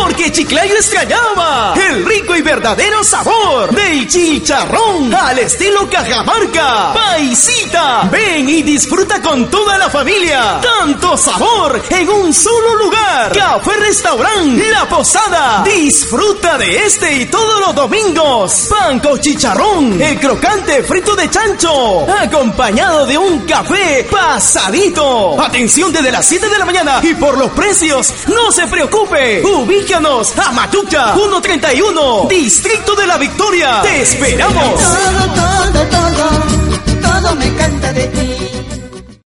Porque Chiclayo extrañaba el rico y verdadero sabor del chicharrón al estilo Cajamarca. Paisita, ven y disfruta con toda la familia. Tanto sabor en un solo lugar. Café Restaurant La Posada. Disfruta de este y todos los domingos. Pan con chicharrón, el crocante frito de chancho, acompañado de un café pasadito. Atención desde las 7 de la mañana y por los precios, no se preocupe. Ubícanos a Matuca 131, Distrito de la Victoria. Te esperamos. Todo, todo,